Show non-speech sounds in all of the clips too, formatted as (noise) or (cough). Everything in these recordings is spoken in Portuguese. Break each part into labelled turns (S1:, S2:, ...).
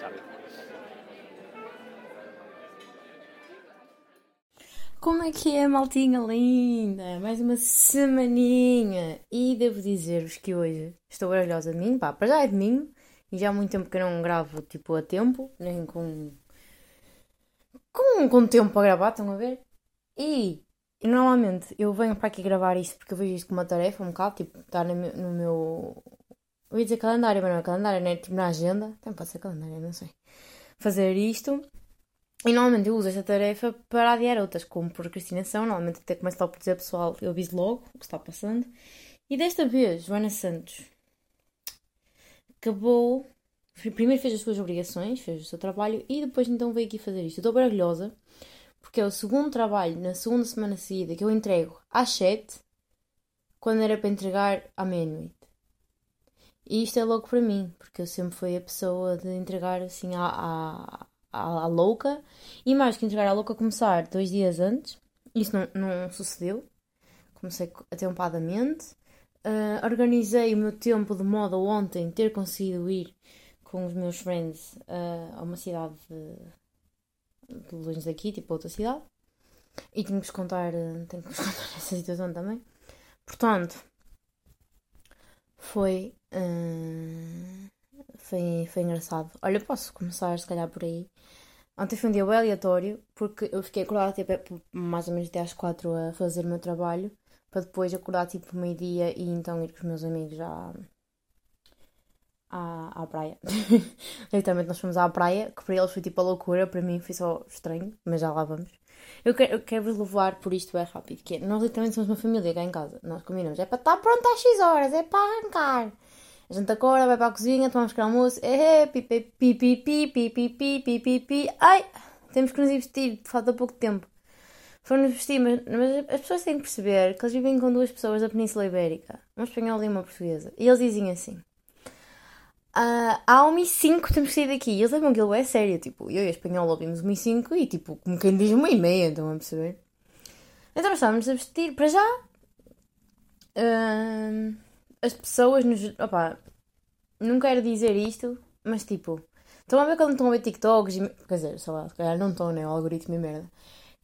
S1: Sabe.
S2: Como é que é, maltinha linda? Mais uma semaninha. E devo dizer-vos que hoje estou orgulhosa de mim. Pá, para já é domingo. E já há muito tempo que não gravo, tipo, a tempo. Nem com... Com, com tempo para gravar, estão a ver? E normalmente eu venho para aqui gravar isto porque eu vejo isto como uma tarefa, um bocado. Tipo, está no meu... No meu... Eu ia dizer calendário, mas não é calendário, né? Tipo, na agenda. Também pode ser calendário, não sei. Fazer isto. E normalmente eu uso esta tarefa para adiar outras, como procrastinação. Normalmente até começo logo por dizer pessoal, eu aviso logo o que está passando. E desta vez, Joana Santos acabou. Primeiro fez as suas obrigações, fez o seu trabalho e depois então veio aqui fazer isto. Eu estou bem orgulhosa porque é o segundo trabalho na segunda semana seguida que eu entrego às 7 quando era para entregar à meia-noite. E isto é louco para mim, porque eu sempre fui a pessoa de entregar assim à, à, à, à louca e mais que entregar à louca começar dois dias antes. Isso não, não sucedeu. Comecei atempadamente. Uh, organizei o meu tempo de modo ontem ter conseguido ir com os meus friends uh, a uma cidade de, de longe daqui, tipo outra cidade. E tenho que vos contar, uh, tenho que vos (laughs) contar essa situação também. Portanto, foi, uh, foi, foi engraçado. Olha, posso começar se calhar por aí. Ontem foi um dia bem aleatório, porque eu fiquei acordada tipo, mais ou menos até às 4 a fazer o meu trabalho, para depois acordar tipo meio-dia e então ir com os meus amigos já à, à praia. Literalmente nós fomos à praia, que para eles foi tipo a loucura, para mim foi só estranho, mas já lá vamos. Eu quero, eu quero vos levar por isto é rápido, que é, nós literalmente somos uma família cá em casa, nós combinamos, é para estar pronto às 6 horas, é para arrancar. A gente acorda, vai para a cozinha, tomamos pequeno almoço, é, pipi, pipi, pipi, pipi, pipi, ai, temos que nos ir vestir, falta pouco tempo. Foram-nos vestir, mas, mas as pessoas têm que perceber que eles vivem com duas pessoas da Península Ibérica, uma espanhola e uma portuguesa, e eles dizem assim, ah, há 1 e 5 temos que sair daqui, e eles levam aquilo é sério, tipo, eu e a espanhola ouvimos 1 e 5 e tipo, como quem diz 1 e meia, estão a perceber? Então nós estávamos a vestir, para já... ah, as pessoas nos. Opá, não quero dizer isto, mas tipo. Estão a ver quando estão a ver TikToks e. Quer dizer, sei lá, se calhar não estão, né? O algoritmo e merda.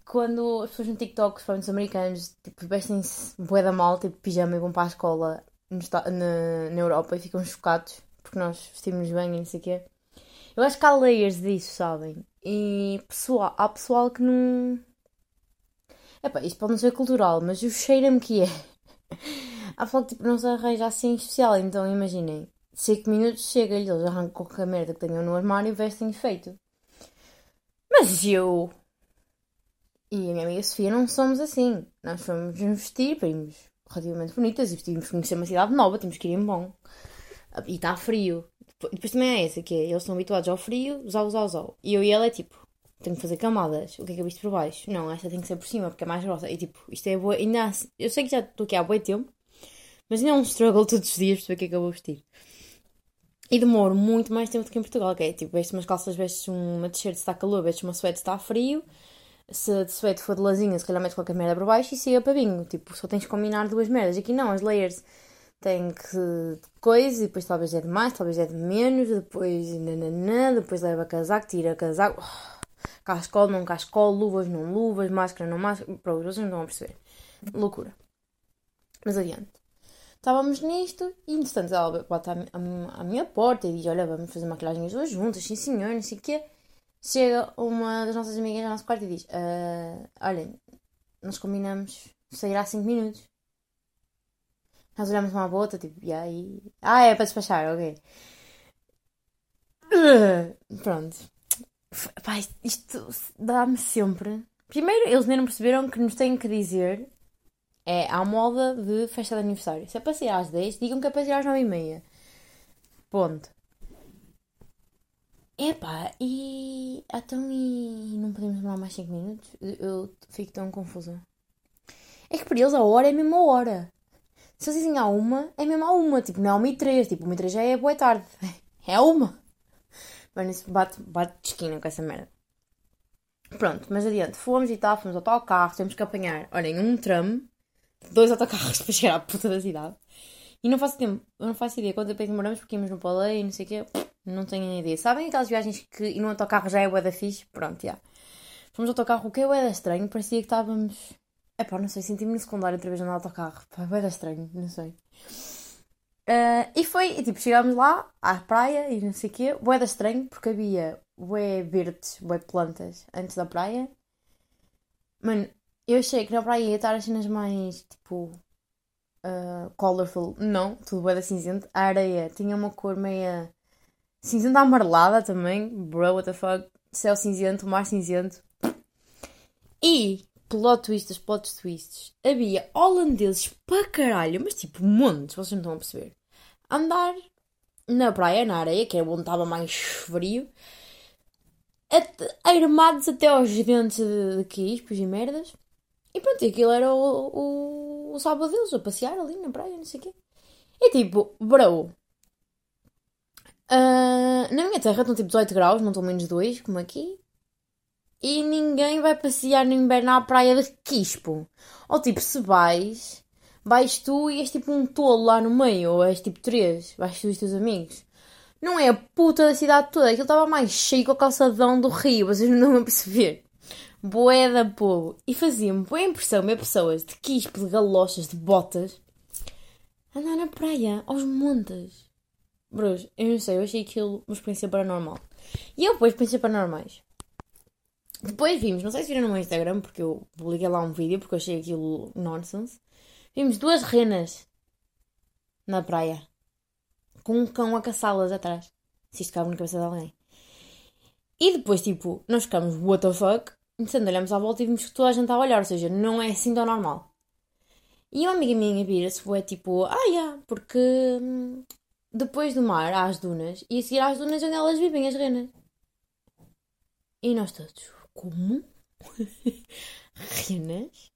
S2: Quando as pessoas no TikTok, principalmente os americanos, tipo, vestem-se bué da mal, tipo, pijama e vão para a escola no na, na Europa e ficam chocados porque nós vestimos bem e não sei o quê. Eu acho que há layers disso, sabem? E pessoal, há pessoal que não. Epá, isto pode não ser cultural, mas o cheira-me que é. (laughs) Há pessoal que tipo, não se arranja assim especial, então imaginem, 5 minutos chega-lhe, eles arrancam qualquer merda que tenham no armário e vestem feito. Mas eu e a minha amiga Sofia não somos assim. Nós fomos nos vestir, para irmos relativamente bonitas e vestimos conhecer uma cidade nova, temos que ir em bom. E está frio. Depois, também é essa, que é, eles estão habituados ao frio, zau, zau, zau. E eu e ela é tipo, tenho que fazer camadas. O que é que eu visto por baixo? Não, esta tem que ser por cima, porque é mais grossa. E tipo, isto é boa. Ainda, há- eu sei que já estou aqui há bom tempo, mas ainda é um struggle todos os dias para o que é que eu vou vestir. E demoro muito mais tempo do que em Portugal, que é tipo, vestes umas calças, vestes uma t-shirt se está calor, vestes uma suéte se está frio. Se de suéte for de lazinha, se calhar metes qualquer merda por baixo e siga para bingo. Tipo, só tens que combinar duas merdas. Aqui não, as layers têm que coisa e depois talvez é de mais, talvez é de menos, depois nananã, depois leva casaco, tira casaco, cascolo, não cascolo, luvas, não luvas, máscara, não máscara. Pronto, vocês não a perceber. Loucura. Mas adiante. Estávamos nisto e, entretanto, ela mi- à minha porta e diz: Olha, vamos fazer maquilhagem as duas juntas, sim senhor, não sei o quê. Chega uma das nossas amigas ao nosso quarto e diz: "Ah, Olhem, nós combinamos sair há 5 minutos. Nós olhamos uma à outra, tipo, e aí? Ah, é para despachar, ok. Ah, (clears throat) Pronto. Pá, isto- dá-me sempre. Primeiro, eles nem não perceberam que nos têm que dizer é à moda de festa de aniversário. Se é para sair às 10, digam que é para sair às 9 e meia. Ponto. Epá, e. Então, e não podemos demorar mais 5 minutos? Eu fico tão confusa. É que para eles a hora é a hora. Se eles dizem à uma, é mesmo à uma. Tipo, não é uma e três. Tipo, uma e três já é boa tarde. (laughs) É a uma. Mano, isso bate, bate de esquina com essa merda. Pronto, mas adiante. Fomos e tal, fomos ao autocarro. Temos que apanhar, olhem, um tram. Dois autocarros (laughs) para chegar à puta da cidade. E não faço tempo, não faço ideia quanto tempo é demoramos porque íamos no Palais e não sei o quê. Não tenho ideia. Sabem aquelas viagens que ir no autocarro já é bué da fixe? Pronto, já. Fomos no autocarro, o que é bué da estranho, parecia que estávamos... É pá, não sei, senti-me no secundário outra vez no autocarro. Pá, da estranho, não sei. Uh, e foi, e, tipo, chegámos lá, à praia e não sei o quê, bué da estranho, porque havia bué verdes, bué plantas antes da praia. Mano, eu achei que na praia ia estar as cenas mais, tipo, uh, colorful. Não, tudo bué da cinzento. A areia tinha uma cor meia cinzenta amarelada também. Bro, what the fuck. Céu cinzento, mar cinzento. E, plot twists, plot twists. Havia holandeses para caralho, mas tipo, montes, vocês não estão a perceber. Andar na praia, na areia, que é onde estava mais frio. Armados até aos dentes de, de quispos e merdas. E pronto, aquilo era o, o, o sábado deles, a passear ali na praia, não sei o quê. E tipo, bro. Uh, na minha terra estão tipo 18 graus, não estão menos 2, como aqui. E ninguém vai passear no inverno à praia de Quispo. Ou tipo, se vais, vais tu e és tipo um tolo lá no meio, ou és tipo 3, vais tu e os teus amigos. Não é a puta da cidade toda, aquilo estava mais cheio com o calçadão do rio, vocês não vão perceber boé da povo. E fazia-me boa impressão ver pessoas de quispo, de galochas, de botas, andar na praia, aos montes. Bros, eu não sei, eu achei aquilo uma experiência paranormal. E eu depois pensei paranormais. Depois vimos, não sei se viram no meu Instagram, porque eu publiquei lá um vídeo, porque eu achei aquilo nonsense. Vimos duas renas na praia. Com um cão a caçá-las atrás. Se isto cabe na cabeça de alguém. E depois, tipo, nós ficamos, what the fuck? Entretanto, olhamos à volta e vimos que toda a gente estava a olhar, ou seja, não é assim tão normal. E uma amiga minha vira-se, foi tipo, ah, yeah, porque hum, depois do mar há as dunas e a seguir às dunas onde elas vivem, as renas. E nós todos, como? (laughs) renas?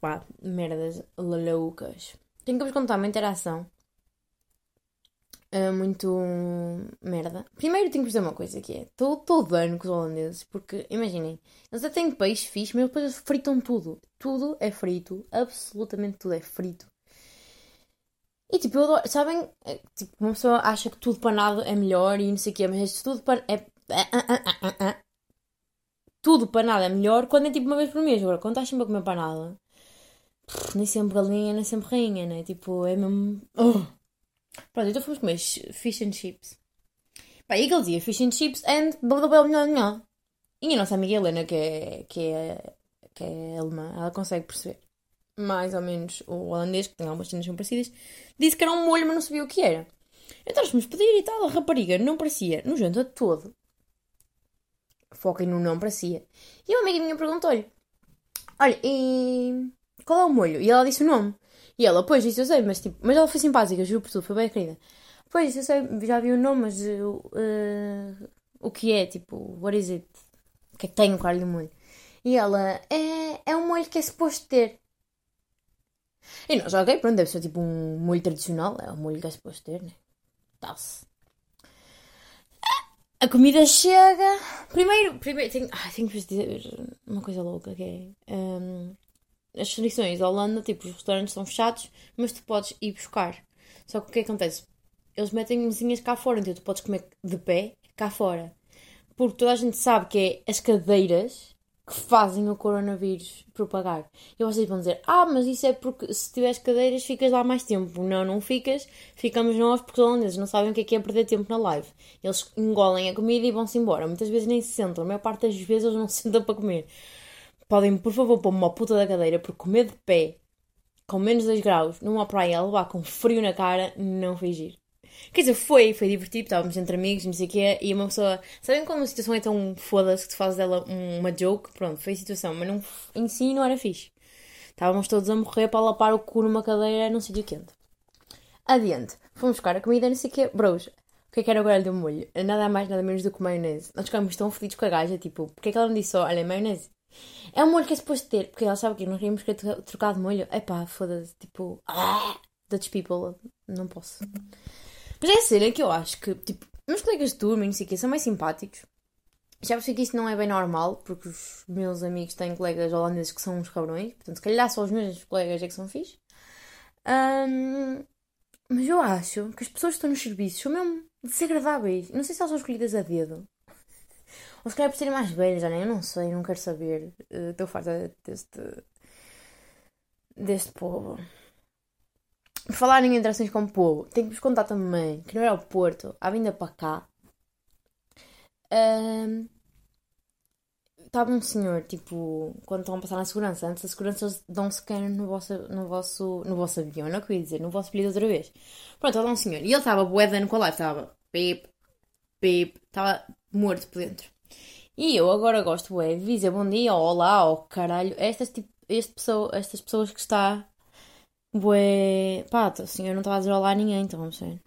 S2: Pá, merdas loucas. Tenho que vos contar uma interação uh, muito merda. Primeiro tenho que dizer uma coisa que é: estou todo ano com os holandeses, porque imaginem, eles até têm peixe fixe, mas depois fritam tudo. Tudo é frito, absolutamente tudo é frito. E tipo, eu adoro, sabem? É, tipo, uma pessoa acha que tudo panado é melhor e não sei o quê, mas tudo pan é. Tudo panado é melhor quando é tipo uma vez por mês. Agora, quando estás sempre a comer panada, nem sempre galinha, nem sempre rainha, né? Tipo, é mesmo. Oh. Pronto, então fomos comer fish and chips. Pá, e aquele dia, fish and chips and blá blá blá blá. E a nossa amiga Helena, que é, que é, que é alemã, ela consegue perceber mais ou menos o holandês, que tem algumas cenas parecidas, disse que era um molho, mas não sabia o que era. Então fomos pedir e tal, a rapariga não parecia no jantar todo. Foquem no não parecia. E uma amiga minha perguntou-lhe: Olha, e qual é o molho? E ela disse o nome. E ela, pois, isso eu sei, mas tipo, mas ela foi simpática, juro por tudo, foi bem querida. Pois, eu sei, já vi o nome, mas uh, o que é, tipo, what is it? O que é que tem o caralho de molho? E ela, é, é um molho que é suposto ter. E nós, ok, pronto, deve ser tipo um molho tradicional, é um molho que é suposto ter, né? Tal-se. A comida chega. Primeiro, primeiro tenho, ai, tenho que vos dizer uma coisa louca que é. Um, as restrições da Holanda, tipo, os restaurantes estão fechados, mas tu podes ir buscar. Só que o que acontece? Eles metem mesinhas cá fora, então tu podes comer de pé cá fora. Porque toda a gente sabe que é as cadeiras que fazem o coronavírus propagar. E vocês vão dizer, ah, mas isso é porque se tiveres cadeiras ficas lá mais tempo. Não, não ficas, ficamos nós porque os holandeses não sabem o que é que é perder tempo na live. Eles engolem a comida e vão-se embora. Muitas vezes nem se sentam, a maior parte das vezes eles não se (laughs) sentam para comer podem, por favor, pôr-me uma puta da cadeira, porque comer de pé, com menos 2 graus, numa praia, levar com frio na cara, não foi giro. Quer dizer, foi, foi divertido, estávamos entre amigos, não sei o quê, e uma pessoa. Sabem como a situação é tão foda-se que tu fazes dela uma joke? Pronto, foi a situação, mas não, em si não era fixe. Estávamos todos a morrer para lapar o cu numa cadeira num sítio quente. Adiante, fomos buscar a comida, não sei o quê. Bros, o que é que era o grelho do molho? Nada mais, nada menos do que maionese. Nós ficámos tão fodidos com a gaja, tipo, porque é que ela não disse só, olha, maionese? É um molho que é suposto ter, porque ela sabe que nós queríamos trocar de molho. Epá, foda-se, tipo, ah, Dutch people, não posso. Mas é a cena que eu acho que, tipo, meus colegas de turma e não sei o que são mais simpáticos. Já percebi que isso não é bem normal, porque os meus amigos têm colegas holandeses que são uns cabrões, portanto, se calhar só os meus colegas é que são fixe. Ahm, mas eu acho que as pessoas que estão nos serviços são mesmo desagradáveis. Não sei se elas são escolhidas a dedo. (laughs) Ou se calhar por serem mais velhas, já nem eu não sei, não quero saber. Eh, Estou farta deste. deste povo. Falar em interações com o povo, tenho que vos contar também que no aeroporto, à vinda para cá, estava um senhor, tipo, quando estão a passar na segurança, antes da segurança eles dão um scanner no vosso, no vosso, no vosso avião, não é que eu ia dizer, no vosso bilhete outra vez. Pronto, estava um senhor, e ele estava boedando com a live, estava pip, pip, estava morto por dentro. E eu agora gosto, bué, de dizer bom dia, olá, ou caralho, estas, tipo, este pessoa, estas pessoas que está, bué, pá, o senhor não estava a dizer olá a ninguém, então vamos ver.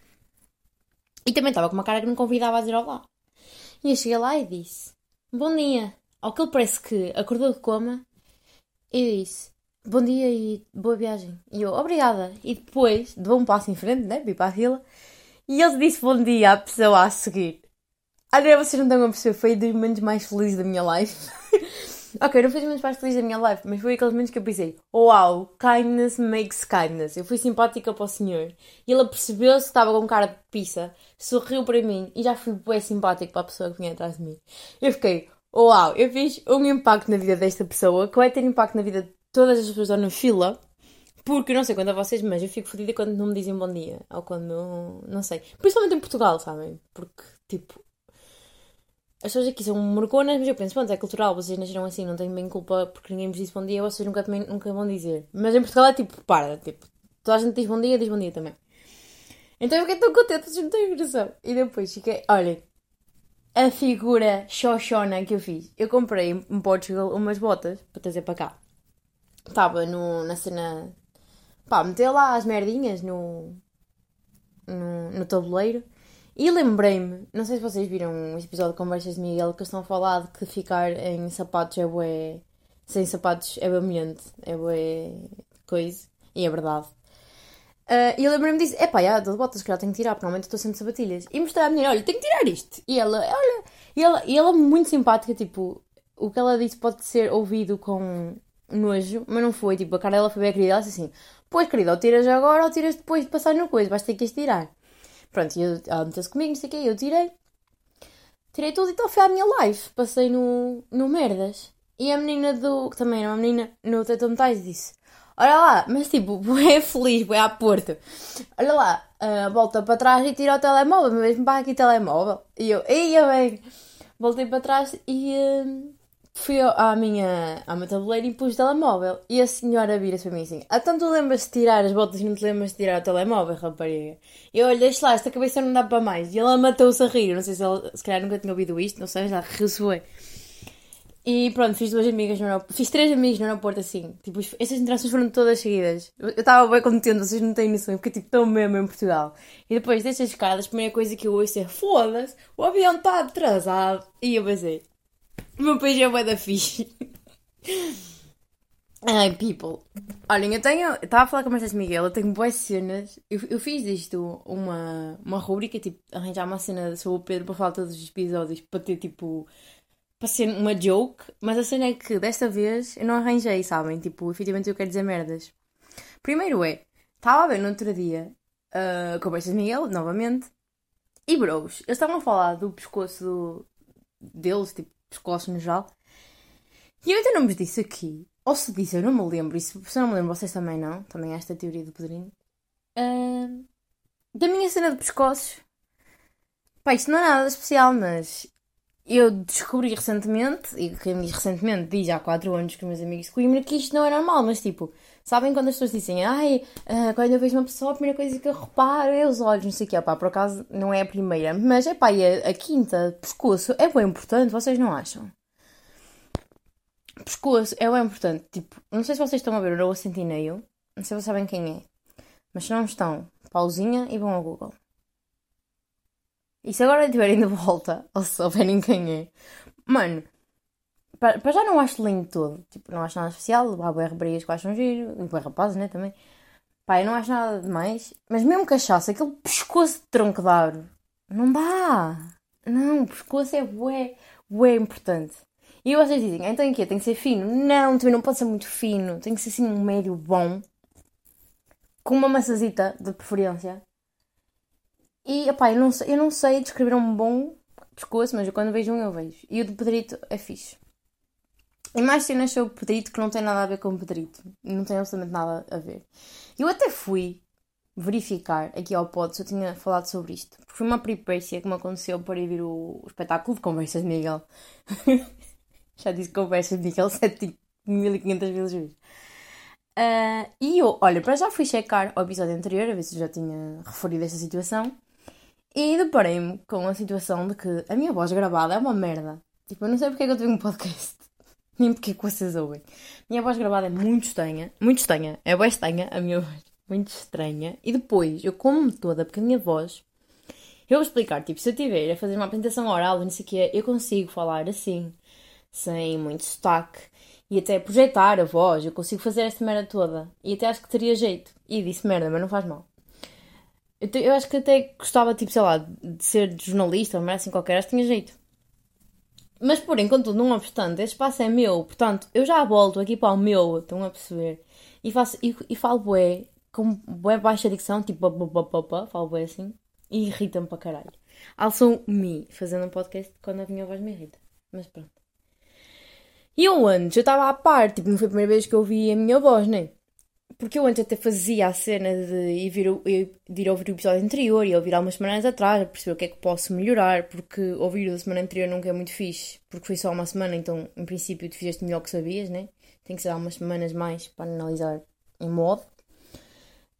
S2: E também estava com uma cara que não convidava a dizer olá. E eu cheguei lá e disse, bom dia. Ao que ele parece que acordou de coma e disse bom dia e boa viagem. E eu, obrigada. E depois deu um passo em frente, né? Vi para a fila. E ele disse bom dia à pessoa a seguir. Olha, vocês não estão a perceber, foi dos momentos mais felizes da minha life. (laughs) ok, não foi dos momentos mais felizes da minha life, mas foi aqueles momentos que eu pensei: Uau, kindness makes kindness. Eu fui simpática para o senhor. E ele percebeu-se que estava com cara de pizza, sorriu para mim e já fui bem simpático para a pessoa que vinha atrás de mim. Eu fiquei: Uau, eu fiz um impacto na vida desta pessoa que vai ter impacto na vida de todas as pessoas na fila. Porque eu não sei quanto a vocês, mas eu fico fodida quando não me dizem bom dia. Ou quando. Não sei. Principalmente em Portugal, sabem? Porque, tipo. As pessoas aqui são morconas, mas eu penso, pronto, é cultural, vocês nasceram assim, não tenho bem culpa porque ninguém vos disse bom dia, vocês nunca, também, nunca vão dizer. Mas em Portugal é tipo, para, tipo, toda a gente diz bom dia, diz bom dia também. Então eu fiquei tão contente, vocês não têm noção. E depois fiquei, olhem, a figura xoxona que eu fiz. Eu comprei em Portugal umas botas para trazer para cá. Estava na cena. Pá, meter lá as merdinhas no, no, no tabuleiro. E lembrei-me, não sei se vocês viram um episódio de Conversas de Miguel que estão a falar de que ficar em sapatos é bué. Sem sapatos é bamilhante, é bué coisa. E é verdade. Uh, e lembrei-me disso, epá, já, estou de botas, que já tenho que tirar, porque normalmente estou sempre de sapatilhas. E mostrei à menina, olha, tenho que tirar isto. E ela, olha, e ela, e ela é muito simpática, tipo, o que ela disse pode ser ouvido com nojo, mas não foi, tipo, a cara dela foi bem querida. Ela disse assim, pois querida, ou tiras agora ou tiras depois de passar no coisa, vais ter que as tirar. Pronto, e ela meteu-se comigo, não sei o quê, eu tirei. Tirei tudo e então foi à minha live, passei no, no merdas. E a menina do, que também era uma menina no Teto Metais, disse, olha lá, mas tipo, (laughs) bué feliz, bué à porta. Olha lá, uh, volta para trás e tira o telemóvel, mesmo para aqui telemóvel. E eu, ia bem, voltei para trás e uh, fui à minha, à minha tabuleira e pus o telemóvel. E a senhora vira-se para mim assim, ah, tu lembras de tirar as botas e não te lembras de tirar o telemóvel, rapariga? E eu, olha, deixa lá, esta cabeça não dá para mais. E ela matou-se a rir, não sei se ela, se calhar nunca tinha ouvido isto, não sei, já bué. E pronto, fiz duas amigas no aeroporto. Fiz três amigos no aeroporto assim. Tipo, essas interações foram todas seguidas. Eu estava bem contente, vocês não têm noção. Porque tipo, tão mesmo em Portugal. E depois destas escadas, a primeira coisa que eu ouço é: foda-se, o avião está atrasado. E eu pensei: o meu país é bué da fixe. Ai, people. Olhem, eu tenho. Estava a falar com a Mercedes Miguel, eu tenho boas cenas. Eu, eu fiz disto uma, uma rubrica, tipo, arranjar uma cena sobre o Pedro para falar todos os episódios, para ter tipo para ser uma joke, mas a cena é que desta vez eu não arranjei, sabem? Tipo, efetivamente eu quero dizer merdas. Primeiro é, estava a ver no outro dia uh, conversas de Miguel, novamente, e bros, eles estavam a falar do pescoço do, deles, tipo, pescoço no geral, e eu ainda não vos disse aqui, ou se disse, eu não me lembro, e se, não me lembro, vocês também não, também há esta teoria do Pedrinho, uh, da minha cena de pescoços. Pá, isto não é nada especial, mas eu descobri recentemente, e quem diz recentemente diz há 4 anos que meus amigos de Coimbra que isto não é normal, mas tipo, sabem quando as pessoas dizem, ai, uh, quando eu vejo uma pessoa, a primeira coisa que eu reparo é os olhos, não sei o que, pá, por acaso não é a primeira, mas é pá, a, a quinta, pescoço, é bem importante, vocês não acham? Pescoço é bem importante, tipo, não sei se vocês estão a ver o Noah Centineo, não sei se vocês sabem quem é, mas se não estão, pausinha e vão ao Google. E se agora tiverem de volta, ou se souberem quem é, mano, para, para já não acho lindo todo. Tipo, não acho nada especial. Há boas raparigas que acham giro, e boas rapazes, né, também. Pá, eu não acho nada demais. Mas mesmo cachaça, aquele pescoço de tronco de árvore, não dá. Não, o pescoço é bué, bué importante. E vocês dizem, então em quê? Tem que ser fino? Não, também não pode ser muito fino. Tem que ser assim um médio bom. com uma maçazita de preferência. E, opá, eu não, sei, eu não sei descrever um bom pescoço, mas quando vejo um eu vejo. E o de Pedrito é fixe. E mais cenas sobre Pedrito que não tem nada a ver com Pedrito. Não tem absolutamente nada a ver. Eu até fui verificar aqui ao pod se eu tinha falado sobre isto. Porque foi uma peripécia que me aconteceu para ir ver o, espetáculo de Conversas de Miguel. (laughs) Já disse Conversas de Miguel 7500 vezes. Uh, e eu, olha, para já fui checar o episódio anterior, a ver se eu já tinha referido esta situação. E deparei-me com a situação de que a minha voz gravada é uma merda. Tipo, eu não sei porque é que eu tenho um podcast. Nem porque é que vocês ouvem. Minha voz gravada é muito estranha. Muito estranha. É bem estranha a minha voz. Muito estranha. E depois, eu como-me toda, porque a minha voz... Eu vou explicar, tipo, se eu tiver a fazer uma apresentação oral, não sei o que eu consigo falar assim, sem muito sotaque, e até projetar a voz, eu consigo fazer esta merda toda. E até acho que teria jeito. E disse merda, mas não faz mal. Eu, eu acho que até gostava, tipo, sei lá, de ser jornalista ou assim qualquer, acho que tinha jeito. Mas, porém, contudo, não obstante, esse espaço é meu, portanto, eu já volto aqui para o meu, estão a perceber? E, faço, e, e falo bué, com bué baixa dicção, tipo, papapá, falo bué assim, e irrita-me para caralho. Also-me, fazendo um podcast quando a minha voz me irrita. Mas pronto. E eu antes, eu estava à parte, tipo, não foi a primeira vez que eu ouvi a minha voz, né? Porque eu antes até fazia a cena de ir, vir, de ir ouvir o episódio anterior e ouvir algumas semanas atrás, perceber o que é que posso melhorar, porque ouvir o da semana anterior nunca é muito fixe, porque foi só uma semana, então em princípio tu fizeste melhor que sabias, né? Tem que ser algumas semanas mais para analisar em modo.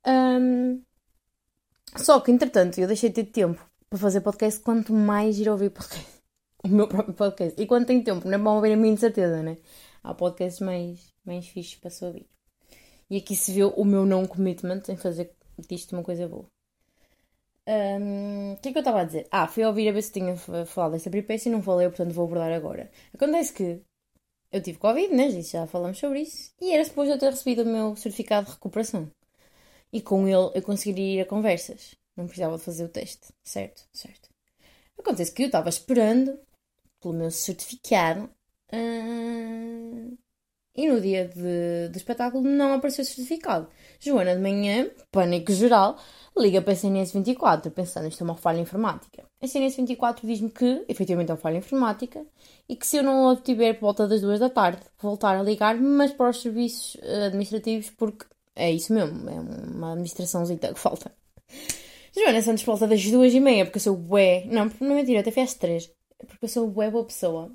S2: Um, só que entretanto eu deixei de ter tempo para fazer podcast quanto mais ir ouvir podcast. (laughs) O meu próprio podcast. E quando tenho tempo, não é bom ouvir a minha certeza, né? Há podcasts mais, mais fixos para se ouvir. E aqui se vê o meu não commitment em fazer disto uma coisa boa. Um, o que é que eu estava a dizer? Ah, fui ouvir a ver se tinha falado desta peripécia e não falei, portanto vou abordar agora. Acontece que eu tive Covid, né? Já falamos sobre isso. E era depois de eu ter recebido o meu certificado de recuperação. E com ele eu conseguiria ir a conversas. Não precisava de fazer o teste. Certo, certo. Acontece que eu estava esperando pelo meu certificado. Uh, e no dia de, do espetáculo não apareceu certificado. Joana de manhã, pânico geral, liga para a CNS 24, pensando isto é uma falha informática. A CNS 24 diz-me que, efetivamente, é uma falha informática e que se eu não obtiver por volta das duas da tarde, voltar a ligar, mas para os serviços eh, administrativos, porque é isso mesmo, é uma administraçãozinha que falta. Joana Santos volta das duas e meia, porque eu sou bué. Não, não mentira, até fez três. Porque eu sou bué boa pessoa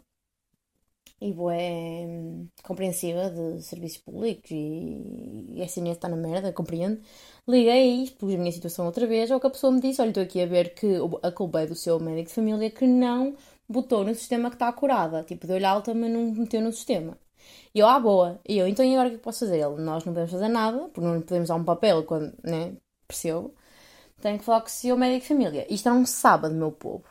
S2: e hum, compreensiva de serviços públicos e, e a CNS está na merda, compreendo. Liguei e expus a minha situação outra vez, ao que a pessoa me disse, olha, estou aqui a ver que a culpa é do seu médico de família que não botou no sistema que está curada. Tipo, deu-lhe alta, mas não meteu no sistema. E eu, ah, boa. E eu, então e agora o que posso fazer? Ele, nós não podemos fazer nada, porque não podemos dar um papel quando, né, percebo. Tenho que falar com o seu médico de família. Isto é um sábado, meu povo.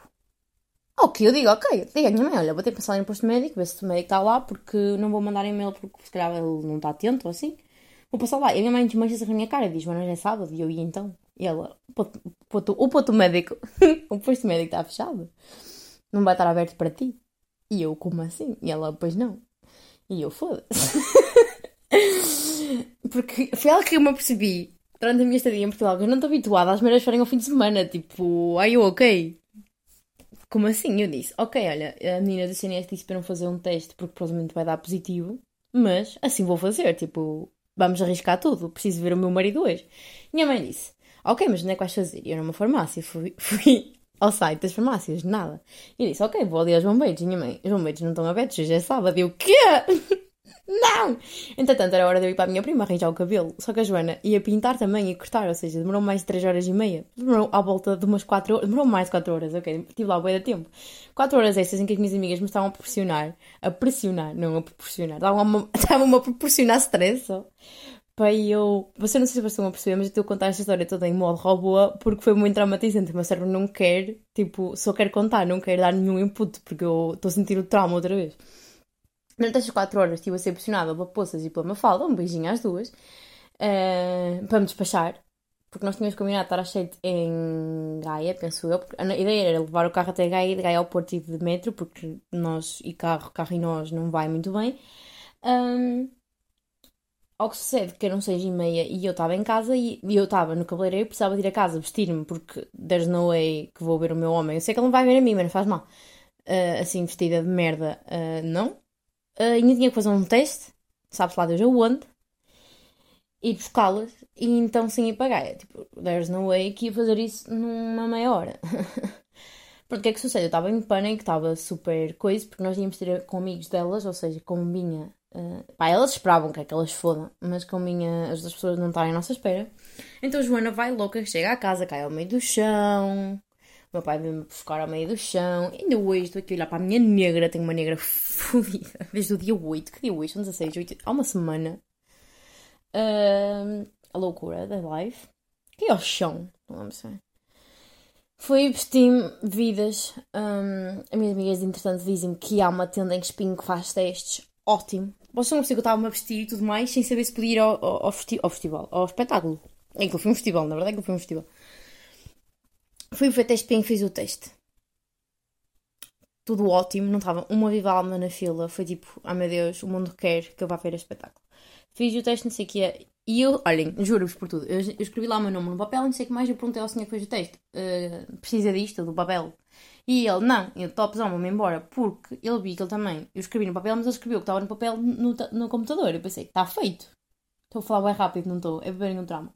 S2: Ok, eu digo, ok, diga a minha mãe, olha, vou ter que passar em posto médico, ver se o médico está lá, porque não vou mandar e-mail porque se calhar ele não está atento ou assim. Vou passar lá. E a minha mãe desmancha-se a minha cara e diz, mas não é sábado. E eu, e então? E ela, o ponto médico, (laughs) o posto médico está fechado. Não vai estar aberto para ti. E eu, como assim? E ela, pois não. E eu, foda-se. (laughs) porque foi algo que eu me apercebi durante a minha estadia em Portugal, que eu não estou habituada às merdas forem ao fim de semana. Tipo, ai, eu, ok como assim? Eu disse, ok, olha, a menina do CNS disse para não fazer um teste porque provavelmente vai dar positivo, mas assim vou fazer, tipo, vamos arriscar tudo, preciso ver o meu marido hoje. Minha mãe disse, ok, mas onde é que vais fazer? E eu numa farmácia, fui, (laughs) fui ao site das farmácias, nada. E disse, ok, vou ali aos bombeiros. Minha mãe, os bombeiros não estão abertos, hoje é sábado. E eu, quê? (laughs) Não! Entretanto, era hora de eu ir para a minha prima arranjar o cabelo. Só que a Joana ia pintar também e cortar, ou seja, demorou mais de 3 horas e meia. Demorou à volta de umas 4 horas. Demorou mais de 4 horas, ok? Estive lá bem de tempo. 4 horas essas em que as minhas amigas me estavam a pressionar. A pressionar, não a proporcionar. (laughs) Estavam-me a proporcionar stress só. Pai, eu. Você não sei se vocês estão a perceber, mas eu estou a contar esta história toda em modo robô porque foi muito traumatizante. O meu cérebro não quer, tipo, só quer contar, não quer dar nenhum input porque eu estou a sentir o trauma outra vez. Durante estas 4 horas estive a ser pressionada pela Poças e pela Mafalda, um beijinho às duas, uh, para me despachar, porque nós tínhamos combinado estar às 7 em Gaia, penso eu, porque a ideia era levar o carro até Gaia e de Gaia ao Porto e de metro, porque nós e carro, carro e nós não vai muito bem. Um, ao que sucede que eram seis e meia e eu estava em casa e, e eu estava no cabeleireiro, precisava de ir a casa vestir-me porque there's no way que vou ver o meu homem. Eu sei que ele não vai ver a mim, mas não faz mal. Uh, assim, vestida de merda, uh, não. Uh, ainda tinha que fazer um teste, sabes lá Deus aonde, ir buscá-las e então sim ir pagar. É, tipo, there's no way que ia fazer isso numa meia hora. (laughs) Porque o que é que sucede? Eu estava em pânico, estava super coisa, porque nós íamos ter com amigos delas, ou seja, com minha. Uh, pá, elas esperavam que, é que elas fodam, mas com minha, as outras pessoas não estarem à nossa espera. Então Joana vai louca, chega à casa, cai ao meio do chão. Meu pai vem-me buscar ao meio do chão. Ainda hoje estou aqui a olhar para a minha negra, tenho uma negra (laughs) fodida, desde o dia 8. Que dia 8? São 16, 8, há uma semana. Uh, a loucura da live. Que é ao chão, não lembro se foi vestir-me vidas. Um, as minhas amigas, entretanto, dizem-me que há uma tenda em Espinho que faz testes. Ótimo. Vocês não perceberam que eu estava-me a vestir e tudo mais, sem saber se podia ir ao, ao, ao, festi ao festival, ao espetáculo. É que foi um festival, na verdade, é que foi um festival. Fui teste Espinho e fiz o teste. Tudo ótimo, não estava uma viva alma na fila. Foi tipo, ah oh, meu Deus, o mundo quer que eu vá ver o espetáculo. Fiz o teste, não sei o que é. E eu, olhem, juro-vos por tudo, eu, eu, escrevi lá o meu nome no papel, não sei o que mais, eu perguntei ao senhor que fez o texto, uh, precisa disto, do papel? E ele, não, eu topzão, vou-me embora, porque ele vi que ele também, eu escrevi no papel, mas ele escreveu que estava no papel no, no computador, eu pensei, está feito. Estou a falar bem rápido, não estou, é beber um trauma.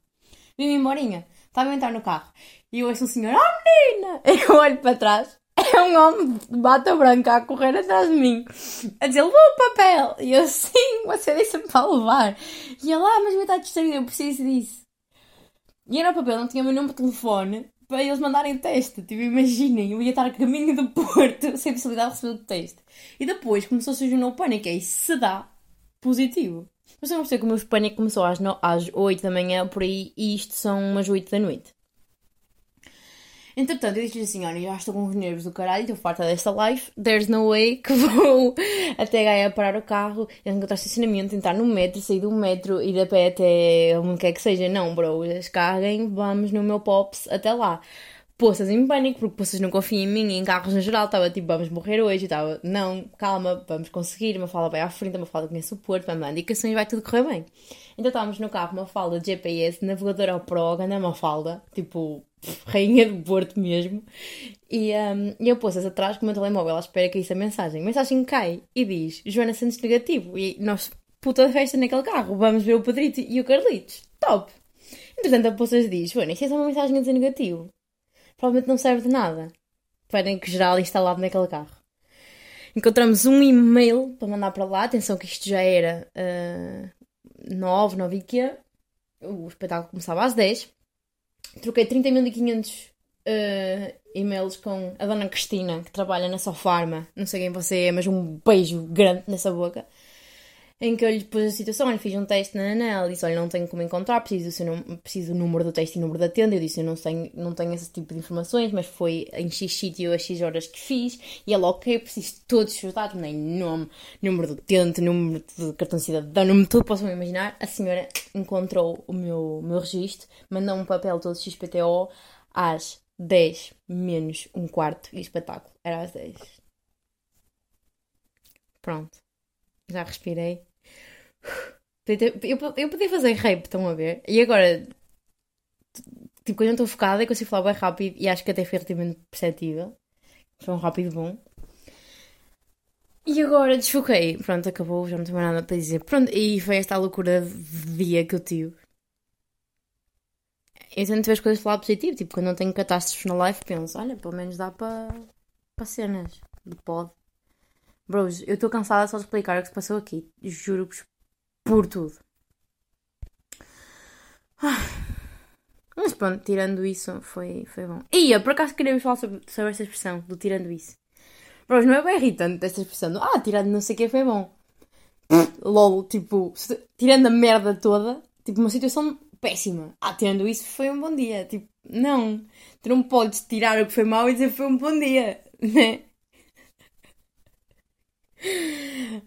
S2: Vim-me emborinha, estava a entrar no carro, e eu ouço um senhor, oh menina! (laughs) Eu olho para trás, é um homem de bata branca a correr atrás de mim, a dizer: levou o papel. E eu, sim, você disse-me para levar. E ele, ah, mas me está distraído, eu preciso disso. E era o papel, não tinha o meu número de telefone para eles mandarem teste. Tipo, imaginem, eu ia estar a caminho do Porto (laughs) sem possibilidade de receber o teste. E depois começou a surgir um pânico, isso se dá positivo. Mas eu não sei como o pânico começou às, no, às 8 da manhã, por aí, e isto são umas 8 da noite. Entretanto, eu disse assim: olha, já estou com os nervos do caralho, estou farta desta live. There's no way que (laughs) vou até Gaia parar o carro, encontrar estacionamento, entrar no metro, sair do metro, ir a pé até onde quer que seja. Não, bro, descarguem, vamos no meu Pops até lá. Poças em pânico, porque vocês não confiam em mim e em carros no geral. Estava tipo, vamos morrer hoje. Estava, não, calma, vamos conseguir. Uma fala bem à frente, uma fala conhece o Porto, vai-me dar indicações e vai tudo correr bem. Então estávamos no carro, uma falda de GPS, navegador ao Pro, anda uma falda, tipo, rainha do Porto mesmo. E um, eu pôs atrás com o meu telemóvel à espera que isso a mensagem. A mensagem cai e diz Joana Santos negativo. E nós, puta festa naquele carro, vamos ver o Pedrito e o Carlitos. Top! Entretanto, a Poças diz: Joana, isto é só uma mensagem a dizer negativo. Provavelmente não serve de nada. que geral instalado naquele carro. Encontramos um e-mail para mandar para lá. Atenção que isto já era uh, 9, 9 e que O espetáculo começava às 10 troquei 30.500 uh, e-mails com a dona Cristina, que trabalha na Sofarma. Não sei quem você é, mas um beijo grande nessa boca. Em que eu lhe pus a situação, lhe fiz um teste na Ana, ela disse, olha, não tenho como encontrar, preciso do, preciso do número do teste e número da tenda. Eu disse, eu não tenho, não tenho esse tipo de informações, mas foi em X sítio a X horas que fiz. E ela, ok, preciso de todos os seus dados, nem nome, número do tente, número de cartão de cidadão, número de tudo, possam imaginar. A senhora encontrou o meu, meu registro, mandou um papel todo XPTO às 10 menos um quarto e o espetáculo era às 10. Pronto. Já respirei. Eu, eu podia fazer rap, estão a ver? E agora, tipo, quando eu estou focada, eu consigo falar bem rápido e acho que até foi relativamente perceptível. Foi um rápido bom. E agora desfoquei. Pronto, acabou, já não tenho mais nada para dizer. Pronto, e foi esta loucura de dia que eu tive. Eu tento ver as coisas falar positivo. Tipo, quando não tenho catástrofes na live, penso: olha, pelo menos dá para para cenas de pod. Bros, eu estou cansada só de explicar o que se passou aqui. Juro-vos por tudo. Mas pronto, tirando isso, foi, foi bom. E eu por acaso queria falar sobre, sobre esta expressão, do tirando isso. Bros, não é bem irritante esta expressão ah, tirando não sei o que foi bom. (laughs) LOL, tipo, tirando a merda toda, tipo, uma situação péssima. Ah, tirando isso foi um bom dia. Tipo, não. Tu não podes tirar o que foi mau e dizer foi um bom dia, (laughs) né?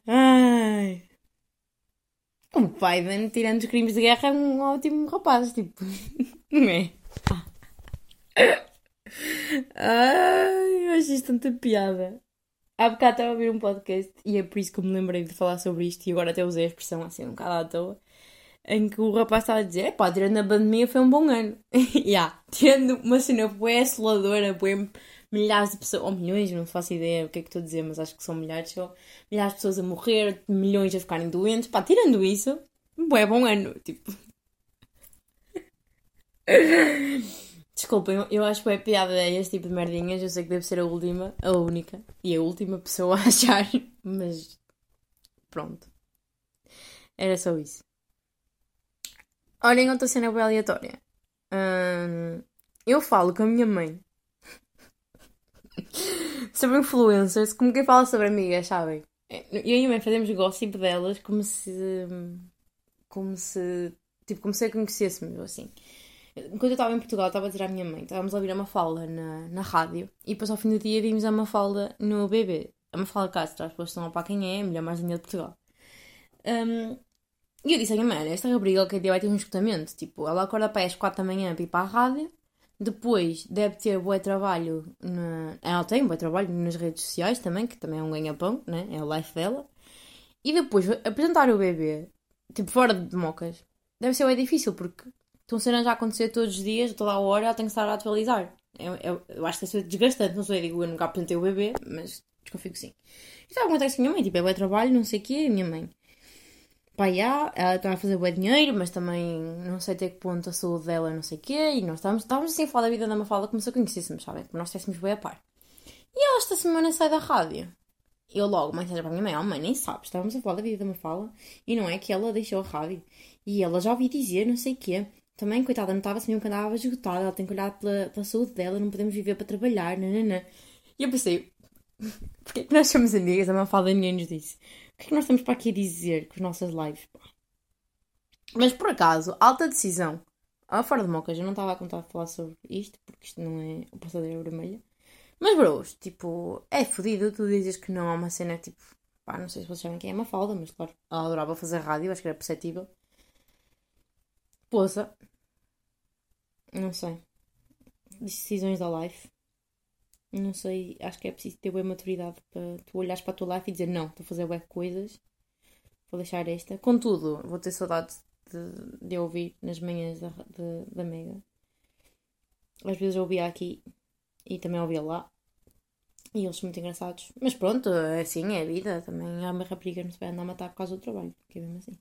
S2: Ai. O Biden, tirando os crimes de guerra, é um ótimo rapaz, tipo. (laughs) Não é? Ai, eu acho isto tanta piada. Há bocado estava a ouvir um podcast e é por isso que me lembrei de falar sobre isto e agora até usei a expressão assim um bocado à toa. em que o rapaz estava a dizer: pá, tirando a pandemia foi um bom ano. (laughs) e yeah, tendo uma cena bué assoladora, bué milhares de pessoas, ou milhões, não faço ideia o que é que estou a dizer, mas acho que são milhares, só, milhares de pessoas a morrer, milhões a ficarem doentes, pá, tirando isso, bué bom ano, tipo. Desculpem, eu acho que é piada este tipo de merdinhas. Eu sei que deve ser a última, a única e a última pessoa (laughs) a achar, mas pronto. Era só isso. Olhem outra cena bem aleatória. Hum, eu falo com a minha mãe (laughs) sobre influencers, como quem fala sobre amigas, sabem? Eu e a minha mãe fazemos gossip delas como se. como se. tipo, como se a conhecêssemos, assim. Quando eu estava em Portugal, estava a dizer à minha mãe, estávamos a ouvir a Mafalda na, na rádio e depois ao fim do dia vimos a Mafalda no BB. A Mafalda Castro, as pessoas estão a para quem é, a mulher mais linda de Portugal. Um, e eu disse à minha mãe, esta rubrica que dia vai ter um escutamento. Tipo, ela acorda para as 4 da manhã para ir para a rádio, depois deve ter bom trabalho, na... ela tem bom trabalho nas redes sociais também, que também é um ganha-pão, né? é o life dela. E depois apresentar o bebê, tipo, fora de mocas, deve ser bem difícil, porque estão cenas a acontecer todos os dias, toda a hora, ela tem que estar a atualizar. Eu, eu, eu acho que isso é desgastante, não sei, digo, eu nunca apresentei o bebê, mas desconfio que sim. E sabe acontece com a minha mãe, tipo, é bom trabalho, não sei o quê, a minha mãe. Pá, já, ela está a fazer bom dinheiro, mas também não sei até que ponto a saúde dela não sei o quê, e nós estávamos, estávamos assim a falar da vida da Mafalda como se a conhecêssemos, sabe? Como nós estivéssemos bem a par. E ela esta semana sai da rádio. Eu logo mensagem para a minha mãe, oh mãe, nem sabes, estávamos a falar da vida da Mafalda, e não é que ela deixou a rádio. E ela já ouvi dizer não sei o quê. Também, coitada, notava-se mesmo que andava esgotada, ela tem que olhar pela, pela saúde dela, não podemos viver para trabalhar, nananã. E eu pensei, (laughs) porque é que nós somos amigas? A Mafalda ninguém nos disse. O que é que nós estamos para aqui a dizer com as nossas lives? Mas por acaso, alta decisão. Ah, fora de mocas, eu não estava a contar a falar sobre isto, porque isto não é o passadeiro vermelha. Mas bros, tipo, é fodido, tu dizes que não há uma cena tipo, pá, não sei se vocês sabem quem é uma falda, mas claro, ela adorava fazer rádio, acho que era perceptível. Poça. Não sei. Decisões da life. Não sei, acho que é preciso ter boa maturidade para tu olhares para a tua life e dizer não, estou a fazer web coisas, vou deixar esta. Contudo, vou ter saudade de, de ouvir nas manhãs da, de, da Mega. Às vezes eu ouvia aqui e também ouvia lá. E eles são muito engraçados. Mas pronto, é assim, é a vida. Também há uma rapariga não se vai andar a matar por causa do trabalho, que é mesmo assim.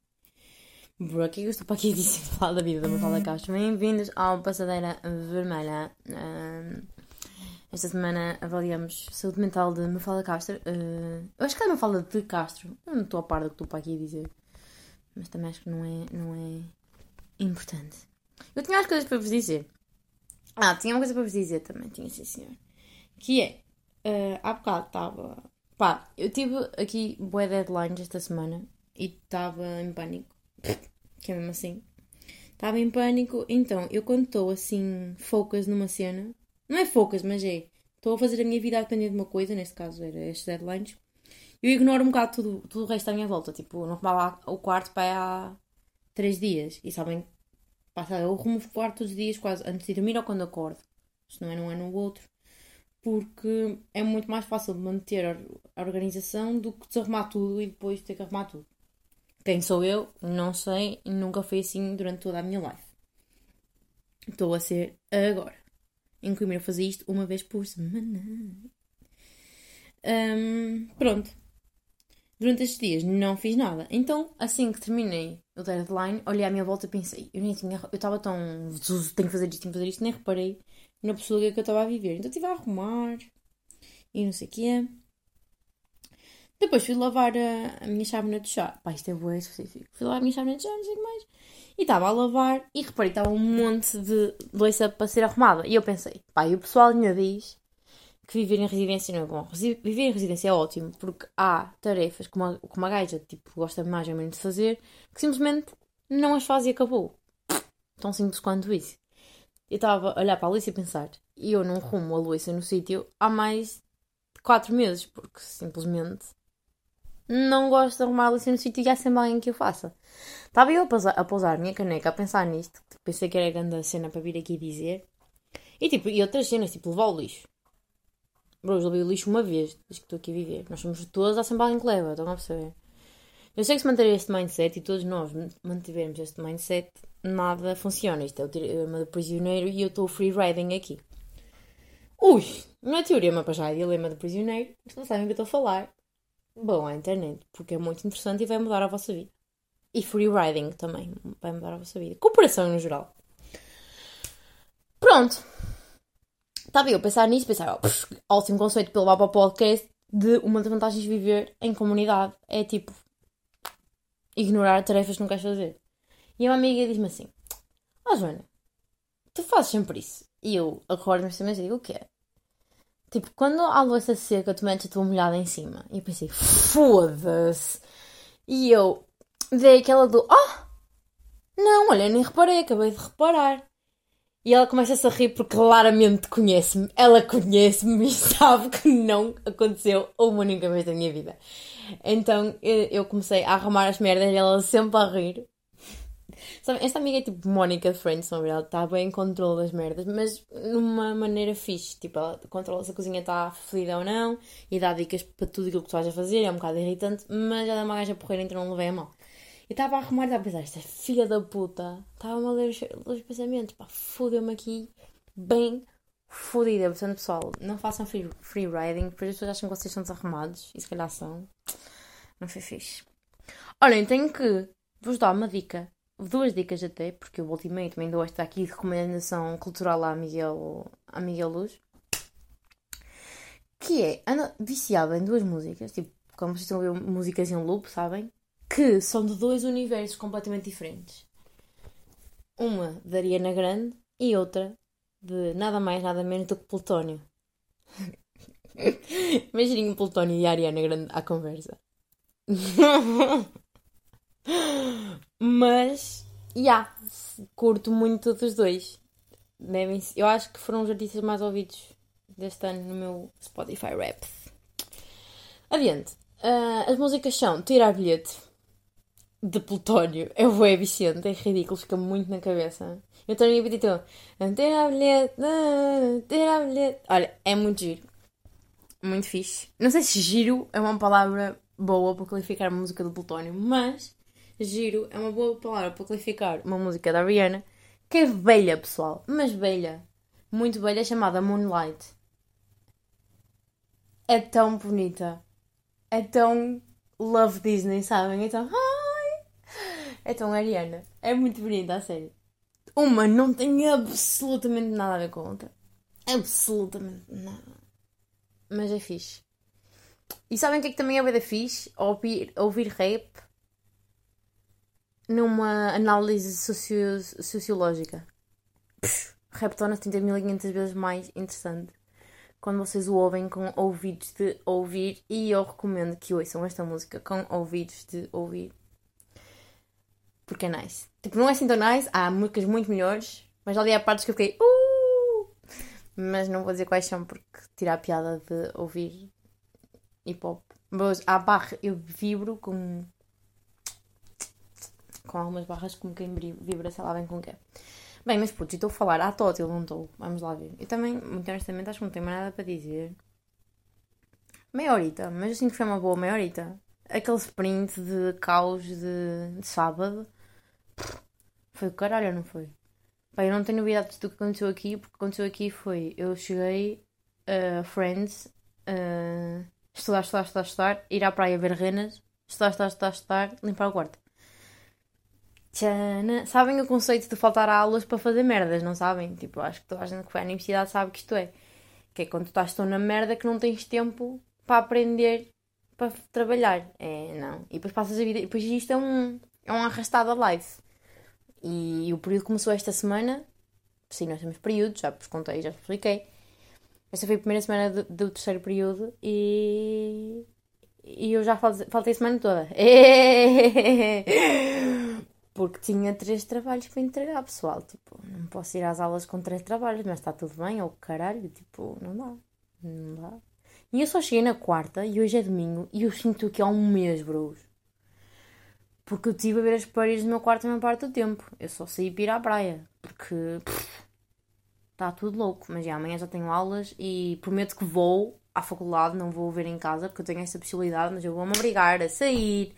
S2: Bro, que eu estou para aqui dizer (laughs) falar da vida da Mafalda Castro. Bem-vindos ao Passadeira Vermelha. Um, esta semana avaliamos saúde mental de Mafalda Castro. Uh, eu acho que é Mafalda de Castro. Eu não estou a par do que estou para aqui a dizer. Mas também acho que não é, não é importante. Eu tinha as coisas para vos dizer. Ah, tinha uma coisa para vos dizer também, tinha sim senhor. Que é, uh, há bocado estava. Pá, eu tive aqui boé deadlines esta semana e estava em pânico que é mesmo assim. Estava em pânico, então eu quando estou assim, focas numa cena, não é focas, mas é, estou a fazer a minha vida a depender de uma coisa, neste caso era estes deadlines, eu ignoro um bocado tudo, tudo o resto à minha volta. Tipo, não arrumava o quarto para há três dias. E sabem, passa, eu arrumo o quarto todos os dias, quase antes de dormir ou quando acordo. Se não é num é no outro. Porque é muito mais fácil manter a organização do que desarrumar tudo e depois ter que arrumar tudo. Quem sou eu? Não sei, nunca foi assim durante toda a minha life. Estou a ser agora. Incluir a fazer isto uma vez por semana. Um, pronto. Durante estes dias não fiz nada. Então, assim que terminei o deadline, olhei à minha volta e pensei, eu nem tinha. Eu estava tão. Tenho que fazer isto, tenho que fazer isto, nem reparei na pessoa que eu estava a viver. Então estive a arrumar e não sei o que é. Depois fui lavar a, a minha chávena de chá. Pá, isto é boa específico. Fui lavar a minha chávena de chá, não sei o que mais. E estava a lavar e reparei estava um monte de louça para ser arrumada. E eu pensei, pá, e o pessoal ainda diz que viver em residência não é bom. Viver em residência é ótimo, porque há tarefas que uma, que uma gaja tipo, gosta mais ou menos de fazer, que simplesmente não as faz e acabou. Tão simples quanto isso. Eu estava a olhar para a Luísa e pensar, e eu não rumo a Luísa no sítio há mais de 4 meses, porque simplesmente não gosto de arrumar a luz no sítio e há sempre alguém que eu faça. Estava eu a pousar, a pousar a minha caneca, a pensar nisto, pensei que era grande cena para vir aqui dizer. E tipo, e outras cenas, tipo, levar o lixo. Bro, eu levei o lixo uma vez, desde que estou aqui a viver. Nós somos todos, há sempre alguém que leva, estão a perceber? Eu sei que se manter este mindset e todos nós mantivermos este mindset, nada funciona. Isto é o teorema do prisioneiro e eu estou free riding aqui. Ui, não é teorema para já, é dilema do prisioneiro. Mas não sabem o que eu estou a falar. Bom, à internet, porque é muito interessante e vai mudar a vossa vida. E free riding também vai mudar a vossa vida. Cooperação no geral. Pronto. Estava eu a pensar nisso, pensar, oh, ótimo conceito pelo Baba Podcast de uma das vantagens de viver em comunidade é tipo ignorar tarefas que não queres fazer. E uma amiga diz-me assim: Ó oh, Joana, tu fazes sempre isso. E eu acordo-me e digo: O que é? Tipo, quando a louça seca, tu metes a tua molhada em cima. E eu pensei: Foda-se. E eu dei aquela do: Oh, não, olha, nem reparei, acabei de reparar. E ela começa-se a rir porque claramente conhece-me. Ela conhece-me e (laughs) sabe que não aconteceu uma única vez na minha vida. Então eu comecei a arrumar as merdas e ela sempre a rir. Esta amiga é tipo Mónica de Friends, não ela está bem em controle das merdas, mas numa maneira fixe. Tipo, ela controla se a cozinha está fedida ou não e dá dicas para tudo aquilo que tu vais a fazer. É um bocado irritante, mas ela é uma gaja porreira, então não levei a mal. E estava a arrumar e estava a pensar, esta filha da puta, estava-me a ler os, os pensamentos, pá, fodeu-me aqui, bem fodida. Portanto, pessoal, não façam free, free riding, porque as pessoas acham que vocês estão desarrumados, e se calhar são. Não foi fixe. Olhem, tenho que vos dar uma dica, duas dicas até, porque o ultimamente também dou esta aqui de recomendação cultural à Miguel, à Miguel Luz, que é, anda viciada em duas músicas, tipo, como vocês estão a ver músicas em loop, sabem? que são de dois universos completamente diferentes. Uma de Ariana Grande e outra de nada mais, nada menos do que Plutónio. (laughs) Imaginem Plutónio e a Ariana Grande à conversa. (laughs) Mas, já, yeah, curto muito dos dois. Devem eu acho que foram os artistas mais ouvidos deste ano no meu Spotify Rap. Adiante. Uh, as músicas são Tirar Bilhete, de plutónio é o é viciante, é ridículo, fica muito na cabeça. Eu tenho a então, ter a bilhete, ter a bilhete. Olha, é muito giro. Muito fixe. Não sei se giro é uma palavra boa para qualificar a música do plutónio, mas giro é uma boa palavra para qualificar uma música da Rihanna que é velha, pessoal, mas velha. Muito velha, chamada Moonlight. É tão bonita. É tão love Disney, sabem? Então, ah, é tão Ariana. É muito bonita, a sério. Uma não tem absolutamente nada a ver com a outra. Absolutamente nada. Mas é fixe. E sabem o que é que também é bem da fixe? Ouvir, ouvir rap numa análise socio, sociológica. Torna-se 30.500 vezes mais interessante quando vocês o ouvem com ouvidos de ouvir. E eu recomendo que ouçam esta música com ouvidos de ouvir porque é nice. Tipo, não é assim tão nice, há músicas muito melhores, mas ali há partes que eu fiquei uh! Mas não vou dizer quais são porque tira a piada de ouvir hip hop. Mas à barra eu vibro com. Com algumas barras como quem vibra, sei lá bem com o que é. Bem, mas putz, estou a falar à tótil, não estou. Vamos lá ver. Eu também, muito honestamente, acho que não tenho mais nada para dizer. Meia horita, mas assim que foi uma boa meia horita. Aquele sprint de caos de, de sábado foi o caralho, não foi? Eu não tenho novidades do que aconteceu aqui, porque o que aconteceu aqui foi eu cheguei a uh, Friends, uh, estudar, estudar, estudar, estudar, ir à praia ver renas, estudar, estudar, estudar, estudar, limpar o quarto. Tchana. Sabem o conceito de faltar aulas para fazer merdas, não sabem? Tipo, acho que toda a gente que vai à universidade sabe que isto é. Que é quando tu estás tão na merda que não tens tempo para aprender, para trabalhar. É, não. E depois passas a vida. E depois isto é um, é um arrastado a live. E, e o período começou esta semana. Sim, nós temos períodos, já vos contei, já vos expliquei. Esta foi a primeira semana do, do terceiro período e, e eu já faltei a semana toda. (laughs) Porque tinha três trabalhos para entregar, pessoal. Tipo, não posso ir às aulas com três trabalhos, mas está tudo bem, ou caralho, tipo, não dá. Não dá. E eu só cheguei na quarta e hoje é domingo e eu sinto que há um mês, bros. Porque eu estive a ver as paredes do meu quarto a maior parte do tempo. Eu só saí para ir à praia. Porque está tudo louco. Mas já amanhã já tenho aulas e prometo que vou à faculdade, não vou ver em casa porque eu tenho essa possibilidade, mas eu vou-me obrigar a sair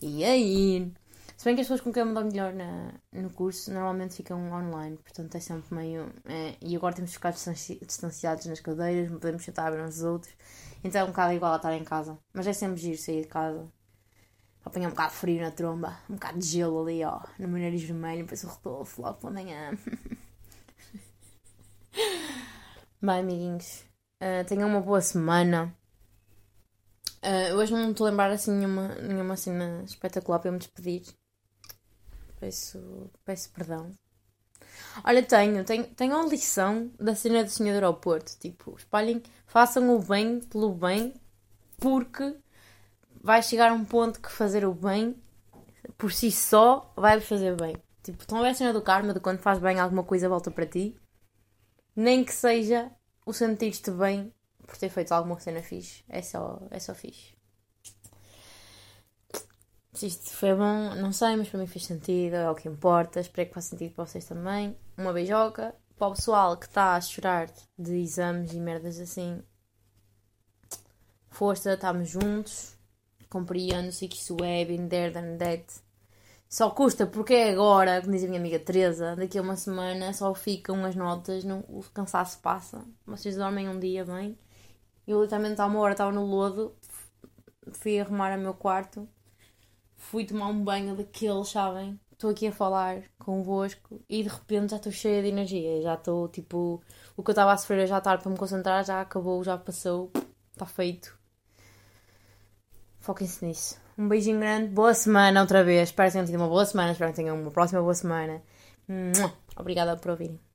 S2: E aí? Se bem que as pessoas com quem eu me dou melhor na, no curso normalmente ficam online, portanto é sempre meio. É, e agora temos de ficar distanci- distanciados nas cadeiras, não podemos sentar uns aos outros, então é um bocado igual a estar em casa. Mas é sempre giro sair de casa, apanhar um bocado de frio na tromba, um bocado de gelo ali, ó, no meu nariz vermelho, depois o Rodolfo logo pela manhã. (laughs) Bem, amiguinhos, uh, tenham uma boa semana. Uh, hoje não estou a lembrar assim nenhuma, nenhuma cena espetacular para eu me despedir. Peço, peço perdão. Olha, tenho, tenho, tenho a lição da cena do senhor do aeroporto. Tipo, espalhem, façam o bem pelo bem, porque vai chegar um ponto que fazer o bem por si só vai fazer bem. Tipo, estão a ver a cena do karma, de quando faz bem alguma coisa volta para ti. Nem que seja o sentir-te bem por ter feito alguma cena fixe. É só, é só fixe. Se isto foi bom, não sei, mas para mim fez sentido, é o que importa. Espero que faça sentido para vocês também. Uma beijoca. Para o pessoal que está a chorar de exames e merdas assim, força, estamos juntos. Compreendo, sei que isso é, been there, done that. Só custa porque é agora, como diz a minha amiga Teresa, daqui a uma semana só ficam as notas, não, o cansaço passa. Vocês dormem um dia bem. Eu literalmente há uma hora estava no lodo, fui arrumar o meu quarto, fui tomar um banho daqueles, sabem? Estou aqui a falar convosco e de repente já estou cheia de energia. Já estou tipo. O que eu estava a sofrer já tarde para me concentrar já acabou, já passou, está feito. Foquem-se nisso. Um beijinho grande, boa semana outra vez. Espero que tenham tido uma boa semana, espero que tenham uma próxima boa semana. Obrigada por ouvirem.